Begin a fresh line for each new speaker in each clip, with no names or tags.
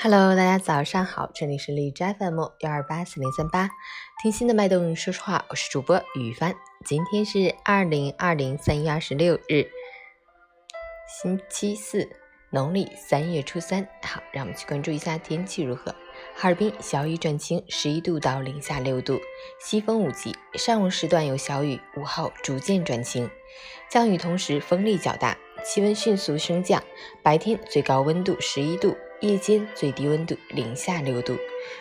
Hello，大家早上好，这里是荔枝 FM 幺二八四零三八，听心的脉动，说实话，我是主播雨帆。今天是二零二零三月二十六日，星期四，农历三月初三。好，让我们去关注一下天气如何。哈尔滨小雨转晴，十一度到零下六度，西风五级。上午时段有小雨，午后逐渐转晴。降雨同时风力较大，气温迅速升降，白天最高温度十一度。夜间最低温度零下六度，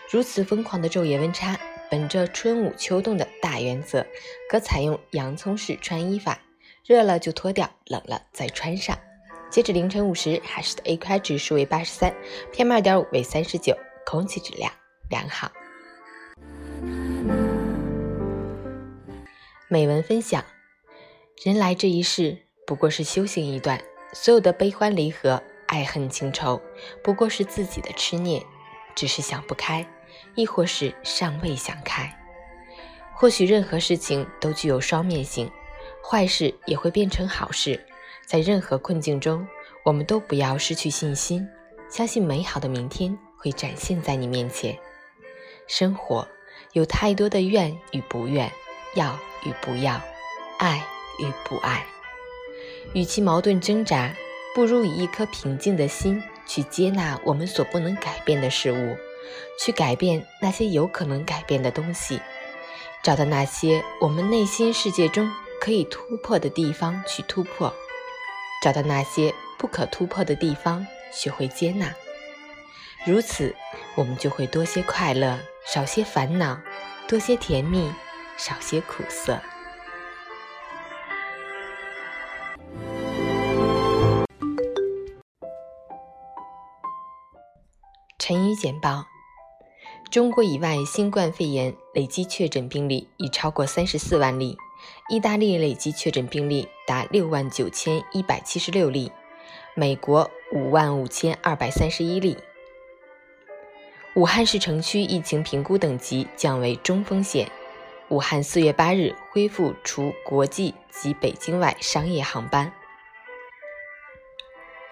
如此疯狂的昼夜温差，本着春捂秋冻的大原则，可采用洋葱式穿衣法，热了就脱掉，冷了再穿上。截止凌晨五时，海市的 AQI 指数为八十三，PM 二点五为三十九，空气质量良好。美文分享：人来这一世，不过是修行一段，所有的悲欢离合。爱恨情仇，不过是自己的痴念，只是想不开，亦或是尚未想开。或许任何事情都具有双面性，坏事也会变成好事。在任何困境中，我们都不要失去信心，相信美好的明天会展现在你面前。生活有太多的愿与不愿，要与不要，爱与不爱，与其矛盾挣扎。不如以一颗平静的心去接纳我们所不能改变的事物，去改变那些有可能改变的东西，找到那些我们内心世界中可以突破的地方去突破，找到那些不可突破的地方，学会接纳。如此，我们就会多些快乐，少些烦恼；多些甜蜜，少些苦涩。陈宇简报：中国以外新冠肺炎累计确诊病例已超过三十四万例，意大利累计确诊病例达六万九千一百七十六例，美国五万五千二百三十一例。武汉市城区疫情评估等级降为中风险。武汉四月八日恢复除国际及北京外商业航班。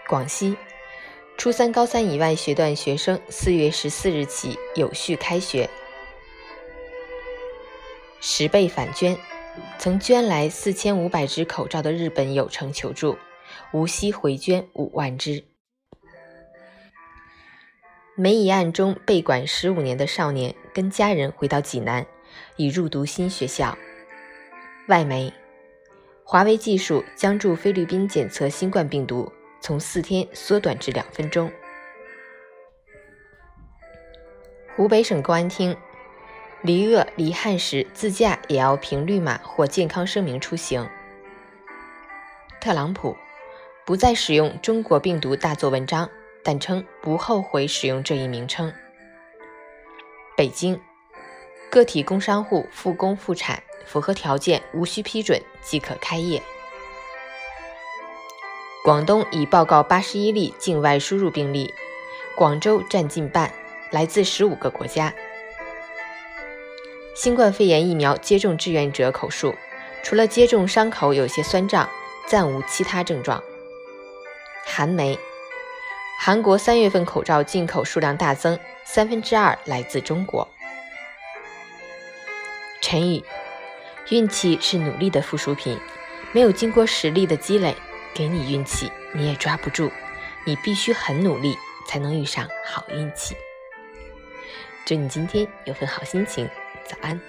广西。初三、高三以外学段学生，四月十四日起有序开学。十倍返捐，曾捐来四千五百只口罩的日本有诚求助，无锡回捐五万只。梅姨案中被管十五年的少年跟家人回到济南，已入读新学校。外媒，华为技术将助菲律宾检测新冠病毒。从四天缩短至两分钟。湖北省公安厅，离鄂离汉时自驾也要凭绿码或健康声明出行。特朗普不再使用“中国病毒”大做文章，但称不后悔使用这一名称。北京，个体工商户复工复产符合条件，无需批准即可开业。广东已报告八十一例境外输入病例，广州占近半，来自十五个国家。新冠肺炎疫苗接种志愿者口述，除了接种伤口有些酸胀，暂无其他症状。韩媒：韩国三月份口罩进口数量大增，三分之二来自中国。陈宇：运气是努力的附属品，没有经过实力的积累。给你运气，你也抓不住。你必须很努力，才能遇上好运气。祝你今天有份好心情，早安。